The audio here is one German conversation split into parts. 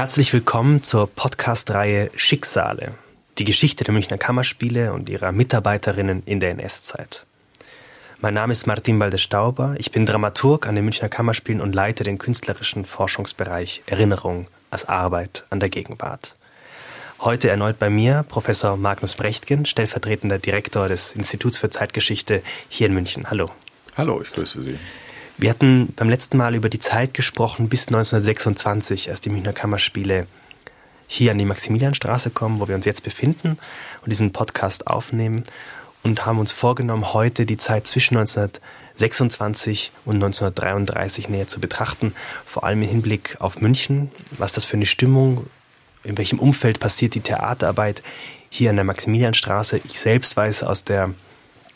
Herzlich willkommen zur Podcast-Reihe Schicksale. Die Geschichte der Münchner Kammerspiele und ihrer Mitarbeiterinnen in der NS-Zeit. Mein Name ist Martin Balde-Stauber. Ich bin Dramaturg an den Münchner Kammerspielen und leite den künstlerischen Forschungsbereich Erinnerung als Arbeit an der Gegenwart. Heute erneut bei mir Professor Magnus Brechtgen, stellvertretender Direktor des Instituts für Zeitgeschichte hier in München. Hallo. Hallo, ich grüße Sie. Wir hatten beim letzten Mal über die Zeit gesprochen bis 1926, als die Münchner Kammerspiele hier an die Maximilianstraße kommen, wo wir uns jetzt befinden und diesen Podcast aufnehmen und haben uns vorgenommen, heute die Zeit zwischen 1926 und 1933 näher zu betrachten, vor allem im Hinblick auf München, was das für eine Stimmung, in welchem Umfeld passiert die Theaterarbeit hier an der Maximilianstraße. Ich selbst weiß aus der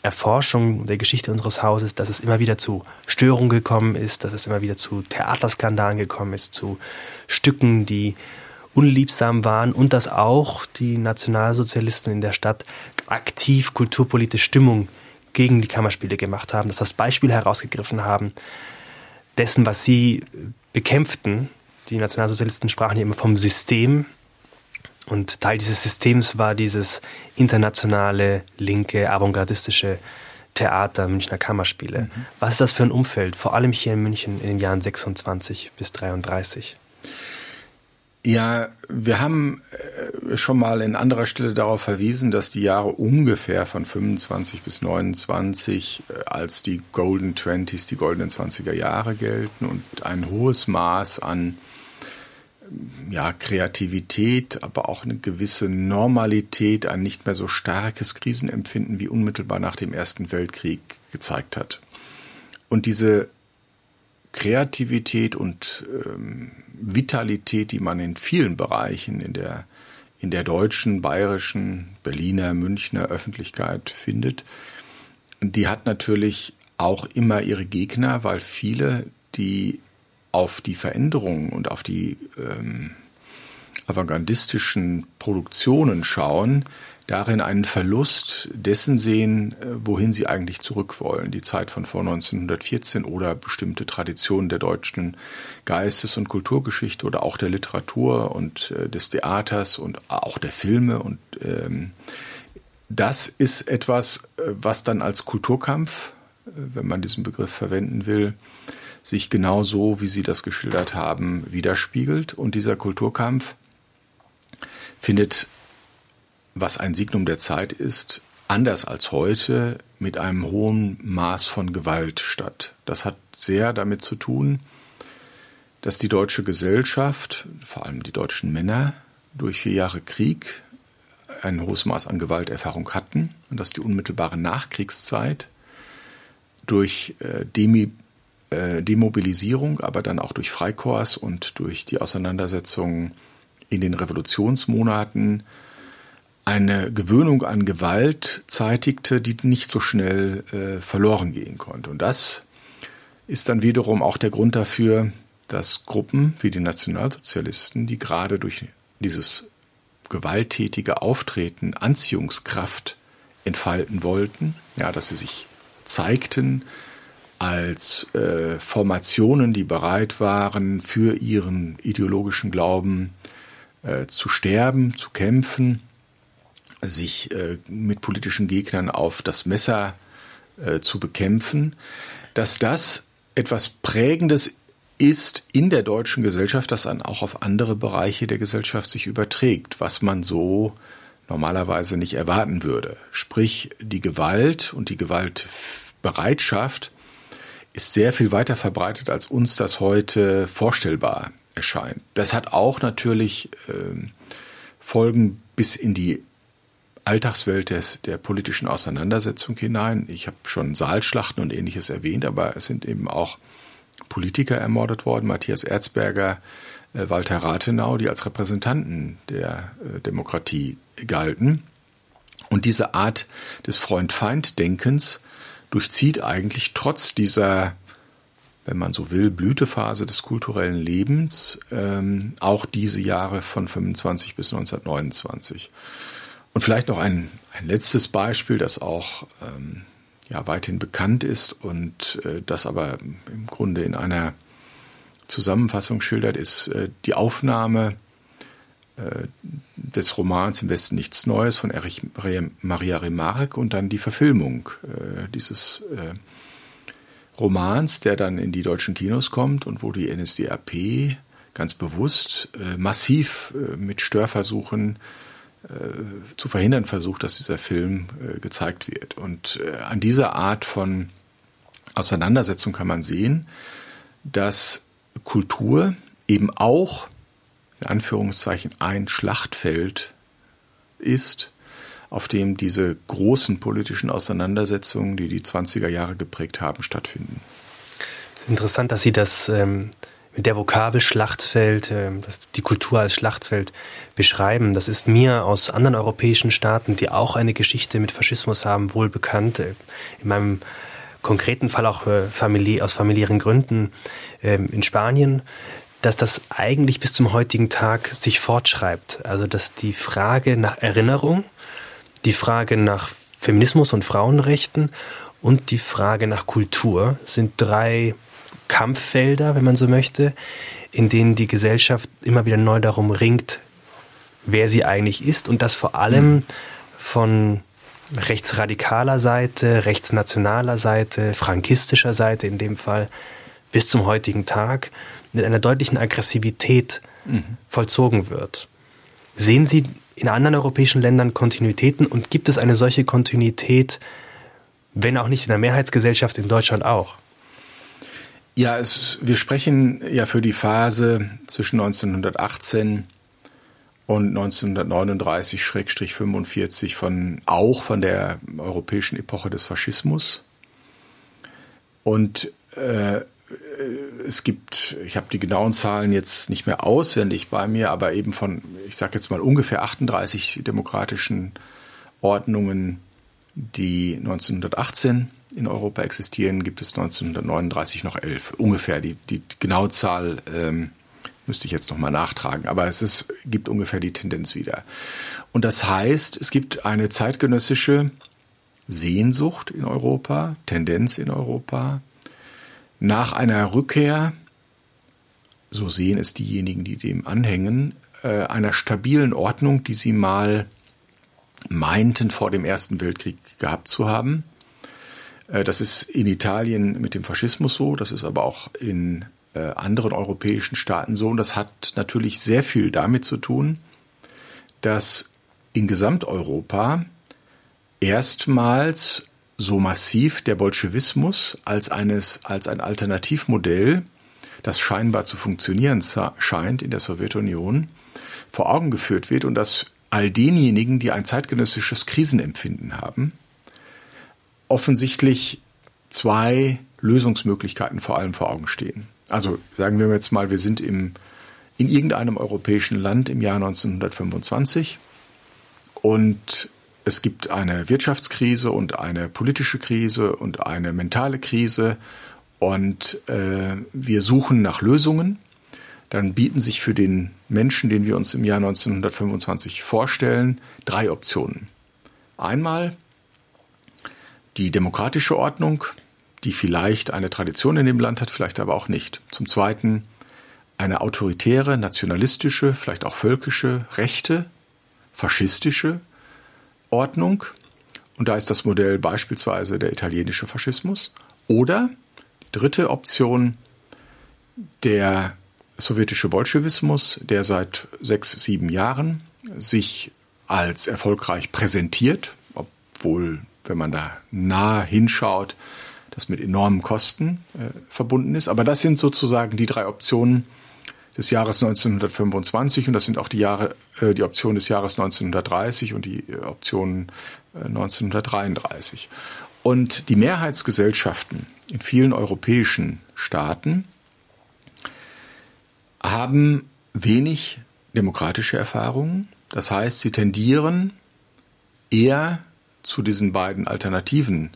Erforschung der Geschichte unseres Hauses, dass es immer wieder zu Störungen gekommen ist, dass es immer wieder zu Theaterskandalen gekommen ist, zu Stücken, die unliebsam waren und dass auch die Nationalsozialisten in der Stadt aktiv kulturpolitische Stimmung gegen die Kammerspiele gemacht haben, dass das Beispiel herausgegriffen haben dessen, was sie bekämpften. Die Nationalsozialisten sprachen hier immer vom System, und Teil dieses Systems war dieses internationale, linke, avantgardistische Theater, Münchner Kammerspiele. Mhm. Was ist das für ein Umfeld, vor allem hier in München in den Jahren 26 bis 33? Ja, wir haben äh, schon mal in anderer Stelle darauf verwiesen, dass die Jahre ungefähr von 25 bis 29 äh, als die Golden Twenties, die goldenen 20er Jahre gelten und ein hohes Maß an ja, Kreativität, aber auch eine gewisse Normalität, ein nicht mehr so starkes Krisenempfinden wie unmittelbar nach dem Ersten Weltkrieg gezeigt hat. Und diese Kreativität und ähm, Vitalität, die man in vielen Bereichen in der, in der deutschen, bayerischen, Berliner, Münchner Öffentlichkeit findet, die hat natürlich auch immer ihre Gegner, weil viele, die auf die Veränderungen und auf die ähm, avantgardistischen Produktionen schauen, darin einen Verlust dessen sehen, äh, wohin sie eigentlich zurück wollen. Die Zeit von vor 1914 oder bestimmte Traditionen der deutschen Geistes- und Kulturgeschichte oder auch der Literatur und äh, des Theaters und auch der Filme. Und ähm, das ist etwas, äh, was dann als Kulturkampf, wenn man diesen Begriff verwenden will, sich genau so, wie Sie das geschildert haben, widerspiegelt. Und dieser Kulturkampf findet, was ein Signum der Zeit ist, anders als heute mit einem hohen Maß von Gewalt statt. Das hat sehr damit zu tun, dass die deutsche Gesellschaft, vor allem die deutschen Männer, durch vier Jahre Krieg ein hohes Maß an Gewalterfahrung hatten und dass die unmittelbare Nachkriegszeit durch äh, Demobilisierung, aber dann auch durch Freikorps und durch die Auseinandersetzungen in den Revolutionsmonaten eine Gewöhnung an Gewalt zeitigte, die nicht so schnell äh, verloren gehen konnte. Und das ist dann wiederum auch der Grund dafür, dass Gruppen wie die Nationalsozialisten, die gerade durch dieses gewalttätige Auftreten Anziehungskraft entfalten wollten, ja, dass sie sich zeigten, als äh, Formationen, die bereit waren, für ihren ideologischen Glauben äh, zu sterben, zu kämpfen, sich äh, mit politischen Gegnern auf das Messer äh, zu bekämpfen, dass das etwas Prägendes ist in der deutschen Gesellschaft, das dann auch auf andere Bereiche der Gesellschaft sich überträgt, was man so normalerweise nicht erwarten würde. Sprich, die Gewalt und die Gewaltbereitschaft ist sehr viel weiter verbreitet, als uns das heute vorstellbar erscheint. Das hat auch natürlich äh, Folgen bis in die Alltagswelt des, der politischen Auseinandersetzung hinein. Ich habe schon Saalschlachten und ähnliches erwähnt, aber es sind eben auch Politiker ermordet worden, Matthias Erzberger, äh, Walter Rathenau, die als Repräsentanten der äh, Demokratie galten. Und diese Art des Freund-Feind-Denkens durchzieht eigentlich trotz dieser, wenn man so will, Blütephase des kulturellen Lebens ähm, auch diese Jahre von 25 bis 1929. Und vielleicht noch ein, ein letztes Beispiel, das auch ähm, ja, weithin bekannt ist und äh, das aber im Grunde in einer Zusammenfassung schildert, ist äh, die Aufnahme des Romans Im Westen nichts Neues von Erich Maria Remarque und dann die Verfilmung äh, dieses äh, Romans, der dann in die deutschen Kinos kommt und wo die NSDAP ganz bewusst äh, massiv äh, mit Störversuchen äh, zu verhindern versucht, dass dieser Film äh, gezeigt wird. Und äh, an dieser Art von Auseinandersetzung kann man sehen, dass Kultur eben auch in Anführungszeichen ein Schlachtfeld ist, auf dem diese großen politischen Auseinandersetzungen, die die 20er Jahre geprägt haben, stattfinden. Es ist interessant, dass Sie das ähm, mit der Vokabel Schlachtfeld, das, die Kultur als Schlachtfeld beschreiben. Das ist mir aus anderen europäischen Staaten, die auch eine Geschichte mit Faschismus haben, wohl bekannt. Äh, in meinem konkreten Fall auch äh, familiä aus familiären Gründen ähm, in Spanien dass das eigentlich bis zum heutigen Tag sich fortschreibt. Also dass die Frage nach Erinnerung, die Frage nach Feminismus und Frauenrechten und die Frage nach Kultur sind drei Kampffelder, wenn man so möchte, in denen die Gesellschaft immer wieder neu darum ringt, wer sie eigentlich ist und das vor allem mhm. von rechtsradikaler Seite, rechtsnationaler Seite, frankistischer Seite in dem Fall bis zum heutigen Tag mit einer deutlichen Aggressivität mhm. vollzogen wird. Sehen Sie in anderen europäischen Ländern Kontinuitäten und gibt es eine solche Kontinuität, wenn auch nicht in der Mehrheitsgesellschaft in Deutschland auch? Ja, es, wir sprechen ja für die Phase zwischen 1918 und 1939-45 von auch von der europäischen Epoche des Faschismus. Und äh, es gibt, ich habe die genauen Zahlen jetzt nicht mehr auswendig bei mir, aber eben von, ich sage jetzt mal ungefähr 38 demokratischen Ordnungen, die 1918 in Europa existieren, gibt es 1939 noch elf. Ungefähr die, die genaue Zahl ähm, müsste ich jetzt nochmal nachtragen, aber es ist, gibt ungefähr die Tendenz wieder. Und das heißt, es gibt eine zeitgenössische Sehnsucht in Europa, Tendenz in Europa, nach einer Rückkehr, so sehen es diejenigen, die dem anhängen, äh, einer stabilen Ordnung, die sie mal meinten vor dem Ersten Weltkrieg gehabt zu haben. Äh, das ist in Italien mit dem Faschismus so, das ist aber auch in äh, anderen europäischen Staaten so. Und das hat natürlich sehr viel damit zu tun, dass in Gesamteuropa erstmals so massiv der Bolschewismus als, eines, als ein Alternativmodell, das scheinbar zu funktionieren scheint in der Sowjetunion, vor Augen geführt wird und dass all denjenigen, die ein zeitgenössisches Krisenempfinden haben, offensichtlich zwei Lösungsmöglichkeiten vor allem vor Augen stehen. Also sagen wir jetzt mal, wir sind im, in irgendeinem europäischen Land im Jahr 1925 und es gibt eine Wirtschaftskrise und eine politische Krise und eine mentale Krise und äh, wir suchen nach Lösungen. Dann bieten sich für den Menschen, den wir uns im Jahr 1925 vorstellen, drei Optionen. Einmal die demokratische Ordnung, die vielleicht eine Tradition in dem Land hat, vielleicht aber auch nicht. Zum Zweiten eine autoritäre, nationalistische, vielleicht auch völkische, rechte, faschistische Ordnung. Und da ist das Modell beispielsweise der italienische Faschismus. Oder die dritte Option, der sowjetische Bolschewismus, der seit sechs, sieben Jahren sich als erfolgreich präsentiert, obwohl, wenn man da nah hinschaut, das mit enormen Kosten äh, verbunden ist. Aber das sind sozusagen die drei Optionen, des Jahres 1925 und das sind auch die Jahre, äh, die Optionen des Jahres 1930 und die äh, Optionen äh, 1933. Und die Mehrheitsgesellschaften in vielen europäischen Staaten haben wenig demokratische Erfahrungen. Das heißt, sie tendieren eher zu diesen beiden alternativen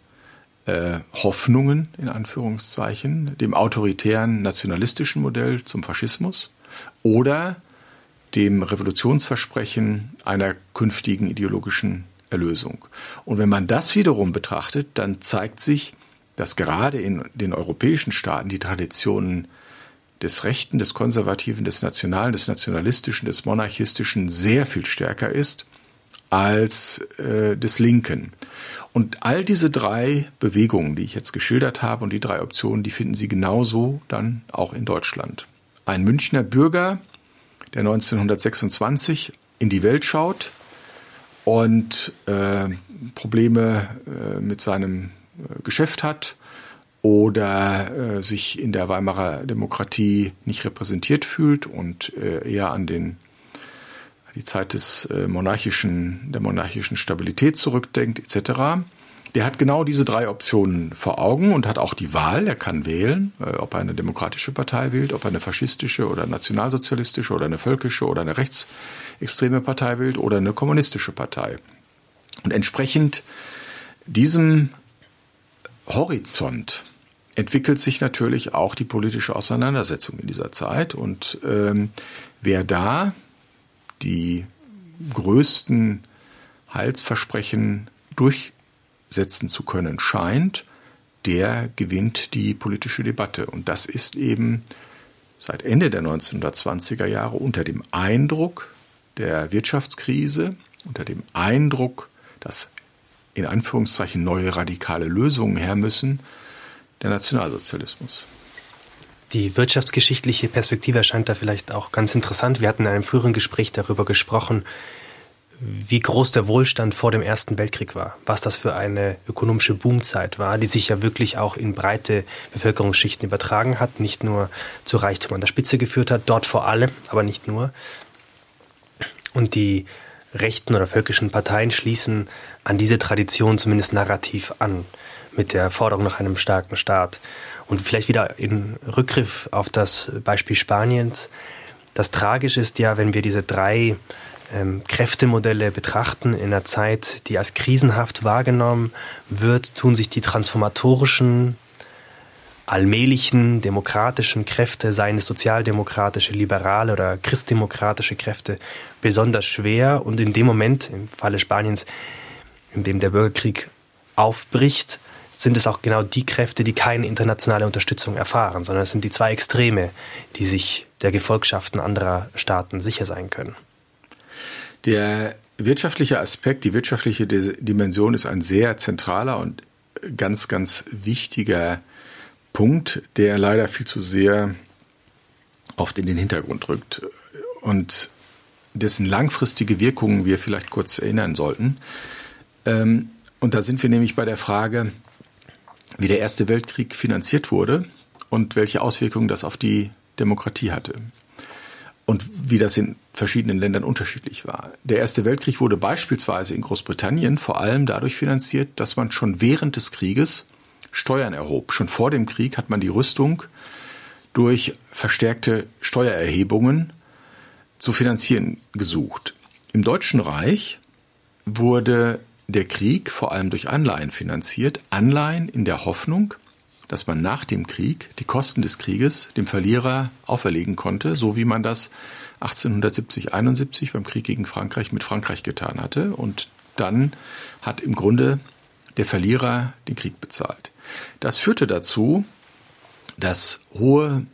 äh, Hoffnungen, in Anführungszeichen, dem autoritären nationalistischen Modell zum Faschismus oder dem Revolutionsversprechen einer künftigen ideologischen Erlösung. Und wenn man das wiederum betrachtet, dann zeigt sich, dass gerade in den europäischen Staaten die Traditionen des Rechten, des Konservativen, des Nationalen, des Nationalistischen, des Monarchistischen sehr viel stärker ist als äh, des Linken. Und all diese drei Bewegungen, die ich jetzt geschildert habe und die drei Optionen, die finden Sie genauso dann auch in Deutschland. Ein Münchner Bürger, der 1926 in die Welt schaut und äh, Probleme äh, mit seinem äh, Geschäft hat oder äh, sich in der Weimarer Demokratie nicht repräsentiert fühlt und äh, eher an den die Zeit des äh, monarchischen der monarchischen Stabilität zurückdenkt etc. Der hat genau diese drei Optionen vor Augen und hat auch die Wahl. Er kann wählen, äh, ob er eine demokratische Partei wählt, ob er eine faschistische oder nationalsozialistische oder eine völkische oder eine rechtsextreme Partei wählt oder eine kommunistische Partei. Und entsprechend diesem Horizont entwickelt sich natürlich auch die politische Auseinandersetzung in dieser Zeit. Und ähm, wer da die größten Heilsversprechen durchsetzen zu können scheint, der gewinnt die politische Debatte. Und das ist eben seit Ende der 1920er Jahre unter dem Eindruck der Wirtschaftskrise, unter dem Eindruck, dass in Anführungszeichen neue radikale Lösungen her müssen, der Nationalsozialismus. Die wirtschaftsgeschichtliche Perspektive erscheint da vielleicht auch ganz interessant. Wir hatten in einem früheren Gespräch darüber gesprochen, wie groß der Wohlstand vor dem Ersten Weltkrieg war, was das für eine ökonomische Boomzeit war, die sich ja wirklich auch in breite Bevölkerungsschichten übertragen hat, nicht nur zu Reichtum an der Spitze geführt hat, dort vor allem, aber nicht nur. Und die rechten oder völkischen Parteien schließen an diese Tradition zumindest narrativ an mit der Forderung nach einem starken Staat. Und vielleicht wieder in Rückgriff auf das Beispiel Spaniens. Das Tragische ist ja, wenn wir diese drei ähm, Kräftemodelle betrachten in einer Zeit, die als krisenhaft wahrgenommen wird, tun sich die transformatorischen, allmählichen, demokratischen Kräfte, seien es sozialdemokratische, liberale oder christdemokratische Kräfte, besonders schwer. Und in dem Moment, im Falle Spaniens, in dem der Bürgerkrieg aufbricht, sind es auch genau die Kräfte, die keine internationale Unterstützung erfahren, sondern es sind die zwei Extreme, die sich der Gefolgschaften anderer Staaten sicher sein können. Der wirtschaftliche Aspekt, die wirtschaftliche Dimension ist ein sehr zentraler und ganz, ganz wichtiger Punkt, der leider viel zu sehr oft in den Hintergrund rückt und dessen langfristige Wirkungen wir vielleicht kurz erinnern sollten. Ähm, und da sind wir nämlich bei der Frage, wie der Erste Weltkrieg finanziert wurde und welche Auswirkungen das auf die Demokratie hatte. Und wie das in verschiedenen Ländern unterschiedlich war. Der Erste Weltkrieg wurde beispielsweise in Großbritannien vor allem dadurch finanziert, dass man schon während des Krieges Steuern erhob. Schon vor dem Krieg hat man die Rüstung durch verstärkte Steuererhebungen zu finanzieren gesucht. Im Deutschen Reich wurde der Krieg vor allem durch Anleihen finanziert. Anleihen in der Hoffnung, dass man nach dem Krieg die Kosten des Krieges dem Verlierer auferlegen konnte, so wie man das 1870, 71 beim Krieg gegen Frankreich mit Frankreich getan hatte. Und dann hat im Grunde der Verlierer den Krieg bezahlt. Das führte dazu, dass hohe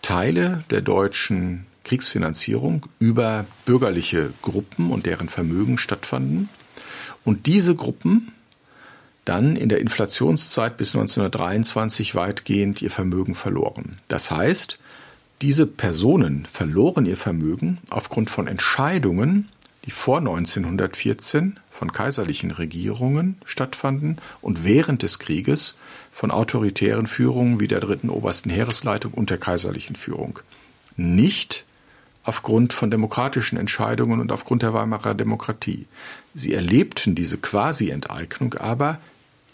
Teile der deutschen Kriegsfinanzierung über bürgerliche Gruppen und deren Vermögen stattfanden und diese Gruppen dann in der Inflationszeit bis 1923 weitgehend ihr Vermögen verloren. Das heißt, diese Personen verloren ihr Vermögen aufgrund von Entscheidungen, die vor 1914 von kaiserlichen Regierungen stattfanden und während des Krieges von autoritären Führungen wie der dritten obersten Heeresleitung und der kaiserlichen Führung. Nicht aufgrund von demokratischen Entscheidungen und aufgrund der Weimarer Demokratie. Sie erlebten diese Quasi-Enteignung aber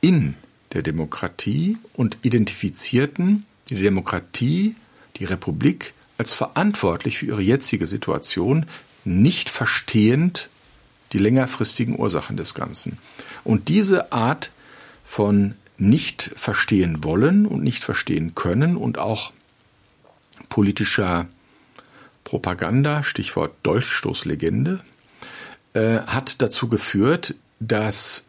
in der Demokratie und identifizierten die Demokratie, die Republik als verantwortlich für ihre jetzige Situation, nicht verstehend die längerfristigen Ursachen des Ganzen. Und diese Art von nicht verstehen wollen und nicht verstehen können und auch politischer Propaganda, Stichwort Dolchstoßlegende, äh, hat dazu geführt, dass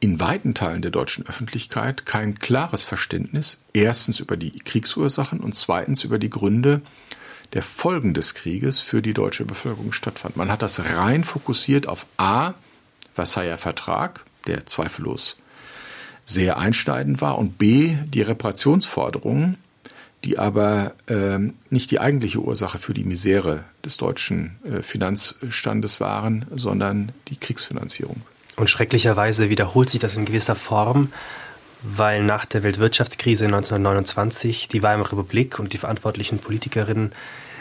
in weiten Teilen der deutschen Öffentlichkeit kein klares Verständnis, erstens über die Kriegsursachen und zweitens über die Gründe der Folgen des Krieges für die deutsche Bevölkerung stattfand. Man hat das rein fokussiert auf A, Versailler Vertrag, der zweifellos sehr einschneidend war, und B, die Reparationsforderungen, die aber äh, nicht die eigentliche Ursache für die Misere des deutschen äh, Finanzstandes waren, sondern die Kriegsfinanzierung. Und schrecklicherweise wiederholt sich das in gewisser Form, weil nach der Weltwirtschaftskrise 1929 die Weimarer Republik und die verantwortlichen Politikerinnen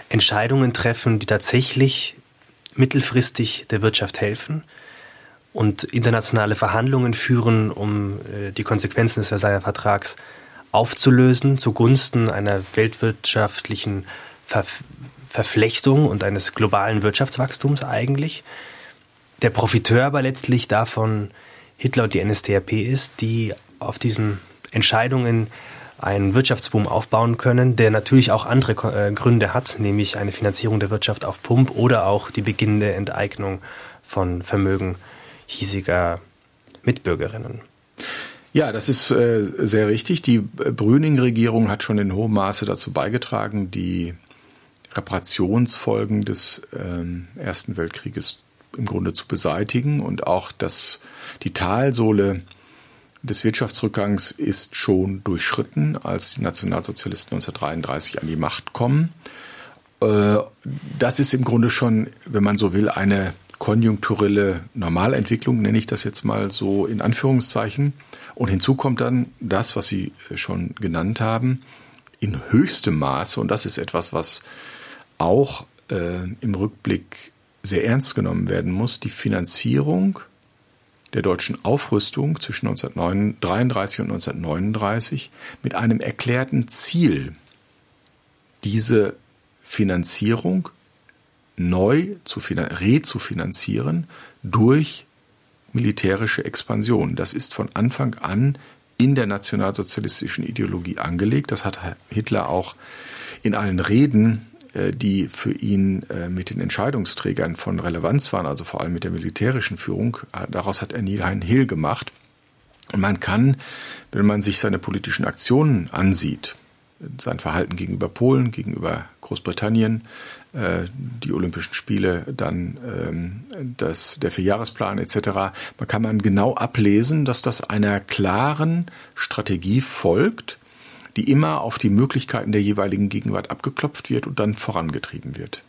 Entscheidungen treffen, die tatsächlich mittelfristig der Wirtschaft helfen und internationale Verhandlungen führen, um äh, die Konsequenzen des Versailler Vertrags aufzulösen zugunsten einer weltwirtschaftlichen Ver Verflechtung und eines globalen Wirtschaftswachstums eigentlich. Der Profiteur aber letztlich davon Hitler und die NSDAP ist, die auf diesen Entscheidungen einen Wirtschaftsboom aufbauen können, der natürlich auch andere äh, Gründe hat, nämlich eine Finanzierung der Wirtschaft auf Pump oder auch die beginnende Enteignung von Vermögen hiesiger Mitbürgerinnen. Ja, das ist äh, sehr richtig. Die Brüning-Regierung hat schon in hohem Maße dazu beigetragen, die Reparationsfolgen des ähm, Ersten Weltkrieges im Grunde zu beseitigen und auch das, die Talsohle des Wirtschaftsrückgangs ist schon durchschritten, als die Nationalsozialisten 1933 an die Macht kommen. Äh, das ist im Grunde schon, wenn man so will, eine konjunkturelle Normalentwicklung, nenne ich das jetzt mal so in Anführungszeichen. Und hinzu kommt dann das, was Sie schon genannt haben, in höchstem Maße, und das ist etwas, was auch äh, im Rückblick sehr ernst genommen werden muss, die Finanzierung der deutschen Aufrüstung zwischen 1933 und 1939 mit einem erklärten Ziel, diese Finanzierung neu zu rezufinanzieren durch militärische Expansion. Das ist von Anfang an in der nationalsozialistischen Ideologie angelegt. Das hat Hitler auch in allen Reden äh, die für ihn äh, mit den Entscheidungsträgern von Relevanz waren, also vor allem mit der militärischen Führung. Äh, daraus hat er nie einen Hehl gemacht. Und man kann, wenn man sich seine politischen Aktionen ansieht, sein Verhalten gegenüber Polen, gegenüber Großbritannien, die Olympischen Spiele, dann ähm, das, der Vierjahresplan etc. Man kann man genau ablesen, dass das einer klaren Strategie folgt, die immer auf die Möglichkeiten der jeweiligen Gegenwart abgeklopft wird und dann vorangetrieben wird.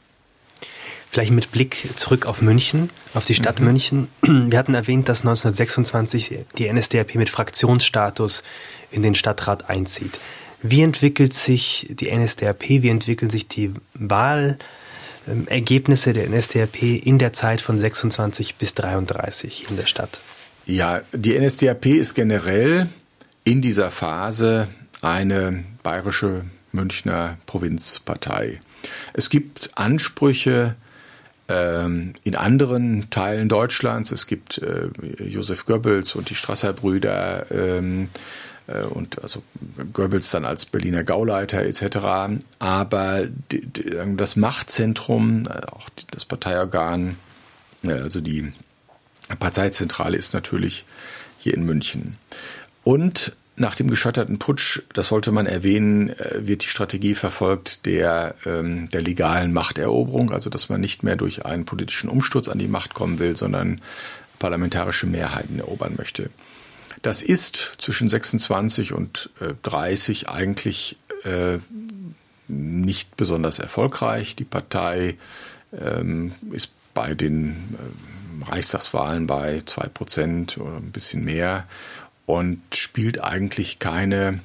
Vielleicht mit Blick zurück auf München, auf die Stadt mhm. München. Wir hatten erwähnt, dass 1926 die NSDAP mit Fraktionsstatus in den Stadtrat einzieht. Wie entwickelt sich die NSDAP, wie entwickeln sich die Wahlergebnisse der NSDAP in der Zeit von 26 bis 33 in der Stadt? Ja, die NSDAP ist generell in dieser Phase eine bayerische Münchner Provinzpartei. Es gibt Ansprüche ähm, in anderen Teilen Deutschlands. Es gibt äh, Josef Goebbels und die Strasser-Brüder ähm, äh, und also Goebbels dann als Berliner Gauleiter etc. Aber die, die, das Machtzentrum, äh, auch das Parteiorgan, äh, also die Parteizentrale ist natürlich hier in München. Und nach dem gescheiterten Putsch, das sollte man erwähnen, äh, wird die Strategie verfolgt der, ähm, der legalen Machteroberung, also dass man nicht mehr durch einen politischen Umsturz an die Macht kommen will, sondern parlamentarische Mehrheiten erobern möchte. Das ist zwischen 26 und äh, 30 eigentlich äh, nicht besonders erfolgreich. Die Partei ähm, ist bei den äh, Reichstagswahlen bei zwei Prozent oder ein bisschen mehr und spielt eigentlich keine,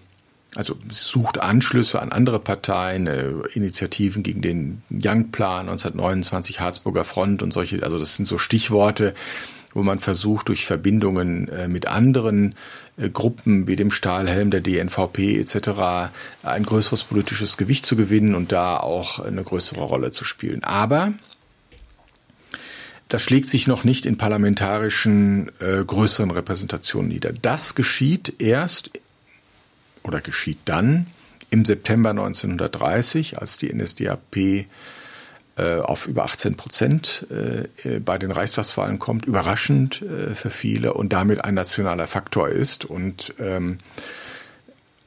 also sucht Anschlüsse an andere Parteien, äh, Initiativen gegen den Young-Plan 1929, Harzburger Front und solche, also das sind so Stichworte, wo man versucht, durch Verbindungen äh, mit anderen äh, Gruppen wie dem Stahlhelm, der DNVP etc. ein größeres politisches Gewicht zu gewinnen und da auch eine größere Rolle zu spielen. Aber das schlägt sich noch nicht in parlamentarischen äh, größeren Repräsentationen nieder. Das geschieht erst oder geschieht dann im September 1930, als die NSDAP auf über 18 Prozent äh, bei den Reichstagswahlen kommt, überraschend äh, für viele und damit ein nationaler Faktor ist und ähm,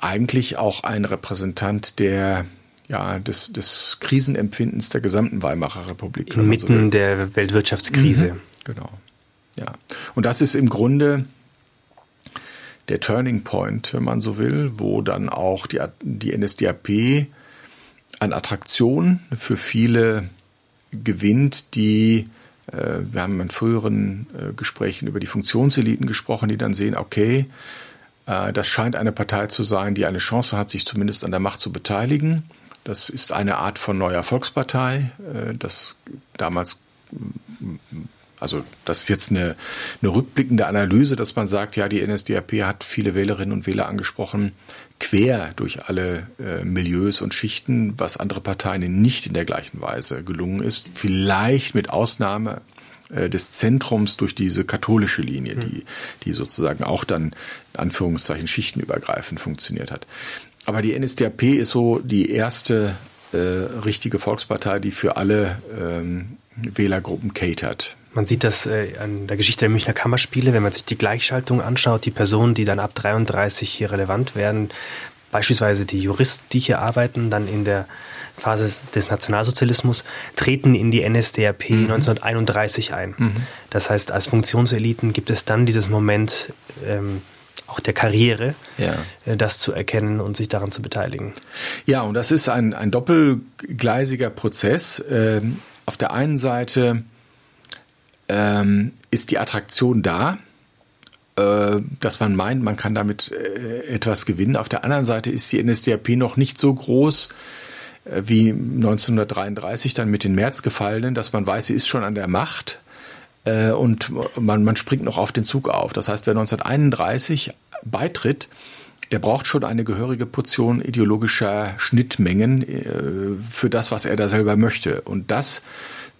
eigentlich auch ein Repräsentant der ja, des, des Krisenempfindens der gesamten Weimarer Republik. Inmitten so der Weltwirtschaftskrise. Mhm, genau. Ja. Und das ist im Grunde der Turning Point, wenn man so will, wo dann auch die, die NSDAP an Attraktion für viele gewinnt, die äh, wir haben in früheren äh, Gesprächen über die Funktionseliten gesprochen, die dann sehen, okay, äh, das scheint eine Partei zu sein, die eine Chance hat, sich zumindest an der Macht zu beteiligen. Das ist eine Art von neuer Volkspartei, das damals also das ist jetzt eine, eine rückblickende Analyse, dass man sagt, ja, die NSDAP hat viele Wählerinnen und Wähler angesprochen, quer durch alle äh, Milieus und Schichten, was andere Parteien nicht in der gleichen Weise gelungen ist. Vielleicht mit Ausnahme äh, des Zentrums durch diese katholische Linie, die, hm. die sozusagen auch dann in Anführungszeichen schichtenübergreifend funktioniert hat. Aber die NSDAP ist so die erste äh, richtige Volkspartei, die für alle ähm, Wählergruppen catert. Man sieht das äh, an der Geschichte der Münchner Kammerspiele, wenn man sich die Gleichschaltung anschaut, die Personen, die dann ab 33 hier relevant werden, beispielsweise die Juristen, die hier arbeiten, dann in der Phase des Nationalsozialismus, treten in die NSDAP mhm. 1931 ein. Mhm. Das heißt, als Funktionseliten gibt es dann dieses Moment ähm, auch der Karriere, ja. Äh, das zu erkennen und sich daran zu beteiligen. Ja, und das ist ein, ein doppelgleisiger Prozess. Ähm, auf der einen Seite ähm, ist die Attraktion da, äh, dass man meint, man kann damit äh, etwas gewinnen. Auf der anderen Seite ist die NSDAP noch nicht so groß äh, wie 1933 dann mit den Märzgefallenen, dass man weiß, sie ist schon an der Macht äh, und man, man springt noch auf den Zug auf. Das heißt, wer 1931 beitritt, der braucht schon eine gehörige Portion ideologischer Schnittmengen äh, für das, was er da selber möchte. Und das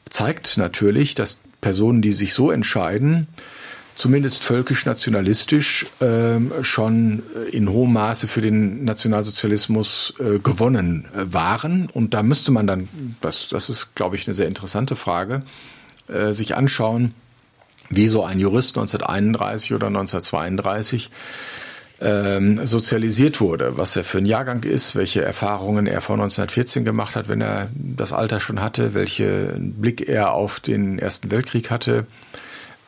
zeigt natürlich, dass Personen, die sich so entscheiden, zumindest völkisch-nationalistisch ähm, schon in hohem Maße für den Nationalsozialismus äh, gewonnen äh, waren. Und da müsste man dann, das, das ist, glaube ich, eine sehr interessante Frage, äh, sich anschauen, wie so ein Jurist 1931 oder 1932 ähm, sozialisiert wurde, was er für ein Jahrgang ist, welche Erfahrungen er vor 1914 gemacht hat, wenn er das Alter schon hatte, welchen Blick er auf den Ersten Weltkrieg hatte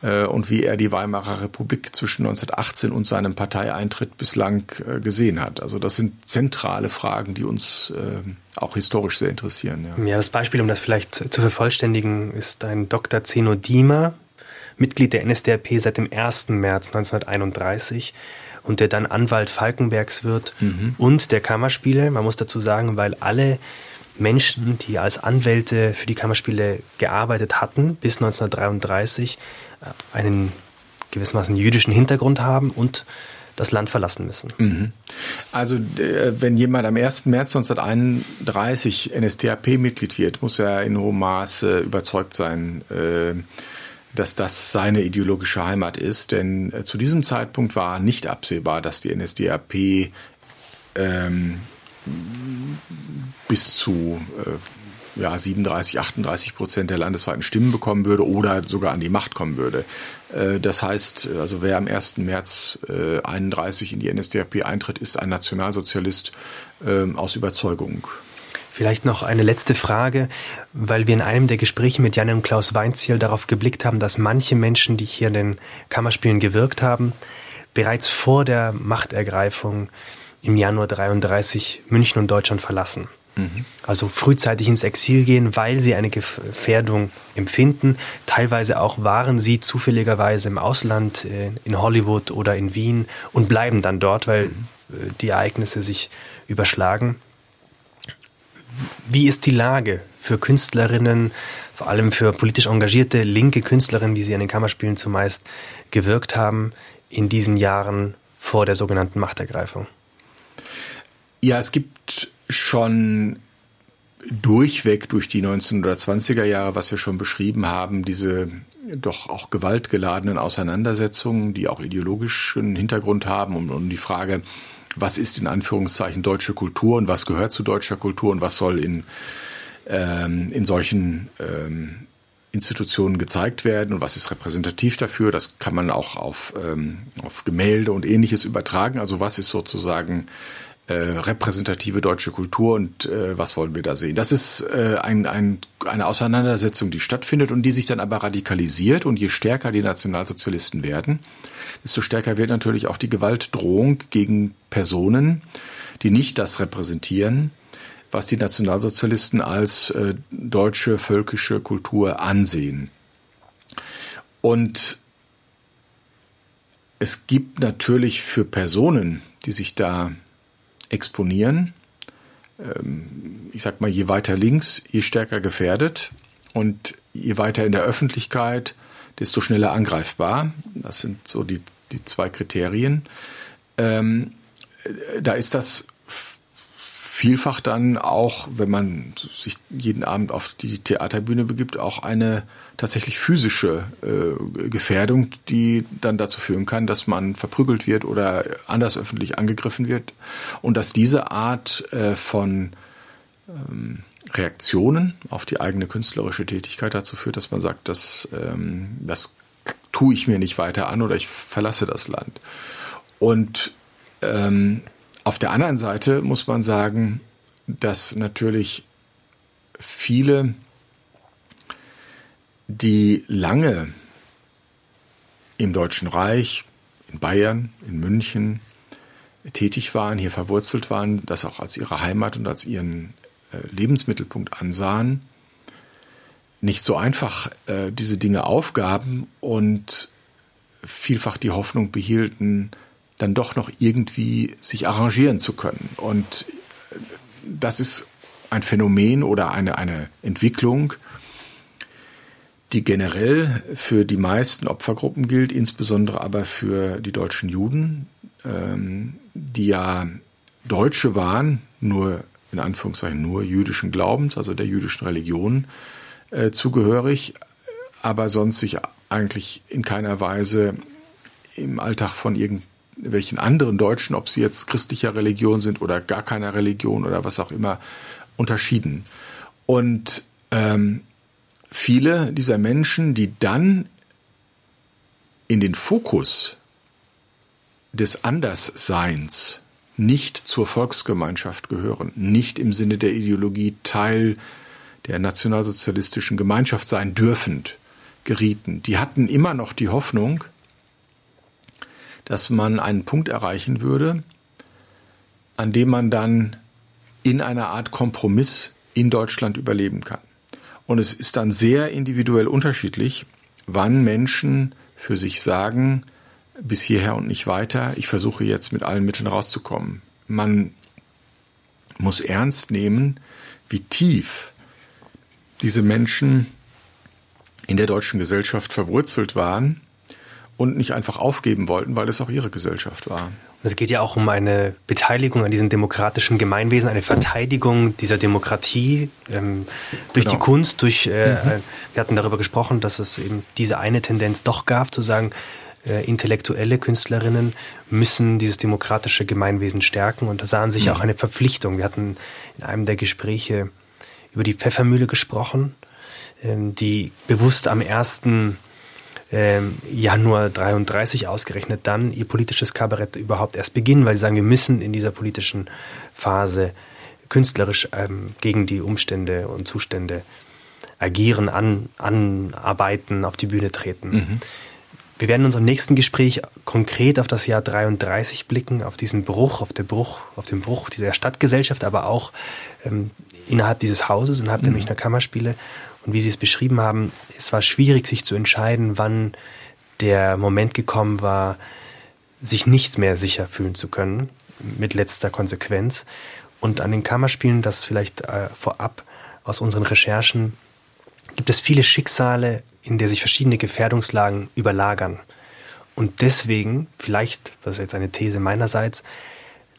äh, und wie er die Weimarer Republik zwischen 1918 und seinem Parteieintritt bislang äh, gesehen hat. Also das sind zentrale Fragen, die uns äh, auch historisch sehr interessieren. Ja. ja, das Beispiel, um das vielleicht zu vervollständigen, ist ein Dr. Zeno Diemer, Mitglied der NSDAP seit dem 1. März 1931 und der dann Anwalt Falkenbergs wird mhm. und der Kammerspiele. Man muss dazu sagen, weil alle Menschen, die als Anwälte für die Kammerspiele gearbeitet hatten, bis 1933 äh, einen gewissermaßen jüdischen Hintergrund haben und das Land verlassen müssen. Mhm. Also wenn jemand am 1. März 1931 NSDAP-Mitglied wird, muss er in hohem Maße überzeugt sein, äh, dass das seine ideologische Heimat ist. Denn äh, zu diesem Zeitpunkt war nicht absehbar, dass die NSDAP ähm, bis zu äh, ja, 37, 38 Prozent der landesweiten Stimmen bekommen würde oder sogar an die Macht kommen würde. Äh, das heißt, also wer am 1. März äh, 31 in die NSDAP eintritt, ist ein Nationalsozialist äh, aus Überzeugung. Vielleicht noch eine letzte Frage, weil wir in einem der Gespräche mit Jan und Klaus Weinziel darauf geblickt haben, dass manche Menschen, die hier in den Kammerspielen gewirkt haben, bereits vor der Machtergreifung im Januar 33 München und Deutschland verlassen. Mhm. Also frühzeitig ins Exil gehen, weil sie eine Gefährdung empfinden. Teilweise auch waren sie zufälligerweise im Ausland, äh, in Hollywood oder in Wien und bleiben dann dort, weil mhm. Äh, die Ereignisse sich überschlagen. Wie ist die Lage für Künstlerinnen, vor allem für politisch engagierte linke Künstlerinnen, wie sie an den Kammerspielen zumeist gewirkt haben, in diesen Jahren vor der sogenannten Machtergreifung? Ja, es gibt schon durchweg durch die 1920er Jahre, was wir schon beschrieben haben, diese doch auch gewaltgeladenen Auseinandersetzungen, die auch ideologischen Hintergrund haben und um die Frage, was ist in Anführungszeichen deutsche Kultur und was gehört zu deutscher Kultur und was soll in ähm, in solchen ähm, Institutionen gezeigt werden und was ist repräsentativ dafür. Das kann man auch auf, ähm, auf Gemälde und ähnliches übertragen. Also was ist sozusagen äh, repräsentative deutsche Kultur und äh, was wollen wir da sehen? Das ist äh, ein, ein, eine Auseinandersetzung, die stattfindet und die sich dann aber radikalisiert und je stärker die Nationalsozialisten werden, desto stärker wird natürlich auch die Gewaltdrohung gegen Personen, die nicht das repräsentieren, was die Nationalsozialisten als äh, deutsche völkische Kultur ansehen. Und es gibt natürlich für Personen, die sich da exponieren, ähm, ich sag mal, je weiter links, je stärker gefährdet und je weiter in der Öffentlichkeit, desto schneller angreifbar. Das sind so die, die zwei Kriterien. Ähm, da ist das vielfach dann auch, wenn man sich jeden Abend auf die Theaterbühne begibt, auch eine tatsächlich physische äh, Gefährdung, die dann dazu führen kann, dass man verprügelt wird oder anders öffentlich angegriffen wird. Und dass diese Art äh, von ähm, Reaktionen auf die eigene künstlerische Tätigkeit dazu führt, dass man sagt, dass, ähm, das tue ich mir nicht weiter an oder ich verlasse das Land. Und ähm, auf der anderen Seite muss man sagen, dass natürlich viele, die lange im Deutschen Reich, in Bayern, in München tätig waren, hier verwurzelt waren, das auch als ihre Heimat und als ihren äh, Lebensmittelpunkt ansahen, nicht so einfach äh, diese Dinge aufgaben und vielfach die Hoffnung behielten, dann doch noch irgendwie sich arrangieren zu können. Und das ist ein Phänomen oder eine, eine Entwicklung, die generell für die meisten Opfergruppen gilt, insbesondere aber für die deutschen Juden, ähm, die ja Deutsche waren, nur in Anführungszeichen nur jüdischen Glaubens, also der jüdischen Religion äh, zugehörig, aber sonst sich eigentlich in keiner Weise im Alltag von irgendeinem welchen anderen Deutschen, ob sie jetzt christlicher Religion sind oder gar keiner Religion oder was auch immer, unterschieden. Und ähm, viele dieser Menschen, die dann in den Fokus des Andersseins nicht zur Volksgemeinschaft gehören, nicht im Sinne der Ideologie Teil der nationalsozialistischen Gemeinschaft sein dürfend gerieten. Die hatten immer noch die Hoffnung, dass man einen Punkt erreichen würde, an dem man dann in einer Art Kompromiss in Deutschland überleben kann. Und es ist dann sehr individuell unterschiedlich, wann Menschen für sich sagen, bis hierher und nicht weiter, ich versuche jetzt mit allen Mitteln rauszukommen. Man muss ernst nehmen, wie tief diese Menschen in der deutschen Gesellschaft verwurzelt waren und nicht einfach aufgeben wollten, weil es auch ihre Gesellschaft war. Es geht ja auch um eine Beteiligung an diesem demokratischen Gemeinwesen, eine Verteidigung dieser Demokratie ähm, durch genau. die Kunst, durch, äh, mhm. wir hatten darüber gesprochen, dass es eben diese eine Tendenz doch gab, zu sagen, äh, intellektuelle Künstlerinnen müssen dieses demokratische Gemeinwesen stärken und da sahen sich mhm. auch eine Verpflichtung. Wir hatten in einem der Gespräche über die Pfeffermühle gesprochen, ähm, die bewusst am ersten ähm, Januar 33 ausgerechnet dann ihr politisches Kabarett überhaupt erst beginnen, weil sie sagen, wir müssen in dieser politischen Phase künstlerisch ähm, gegen die Umstände und Zustände agieren, an, anarbeiten, auf die Bühne treten. Mhm. Wir werden in unserem nächsten Gespräch konkret auf das Jahr 33 blicken, auf diesen Bruch, auf den Bruch, auf den Bruch dieser Stadtgesellschaft, aber auch ähm, innerhalb dieses Hauses, innerhalb mhm. der Münchner Kammerspiele und wie Sie es beschrieben haben, es war schwierig, sich zu entscheiden, wann der Moment gekommen war, sich nicht mehr sicher fühlen zu können, mit letzter Konsequenz. Und an den Kammerspielen, das vielleicht äh, vorab aus unseren Recherchen, gibt es viele Schicksale, in der sich verschiedene Gefährdungslagen überlagern. Und deswegen, vielleicht, das ist jetzt eine These meinerseits,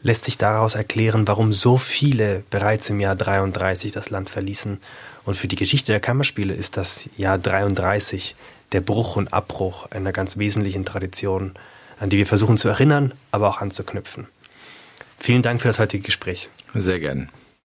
lässt sich daraus erklären, warum so viele bereits im Jahr 33 das Land verließen und für die Geschichte der Kammerspiele ist das Jahr 33 der Bruch und Abbruch einer ganz wesentlichen Tradition, an die wir versuchen zu erinnern, aber auch anzuknüpfen. Vielen Dank für das heutige Gespräch. Sehr gern.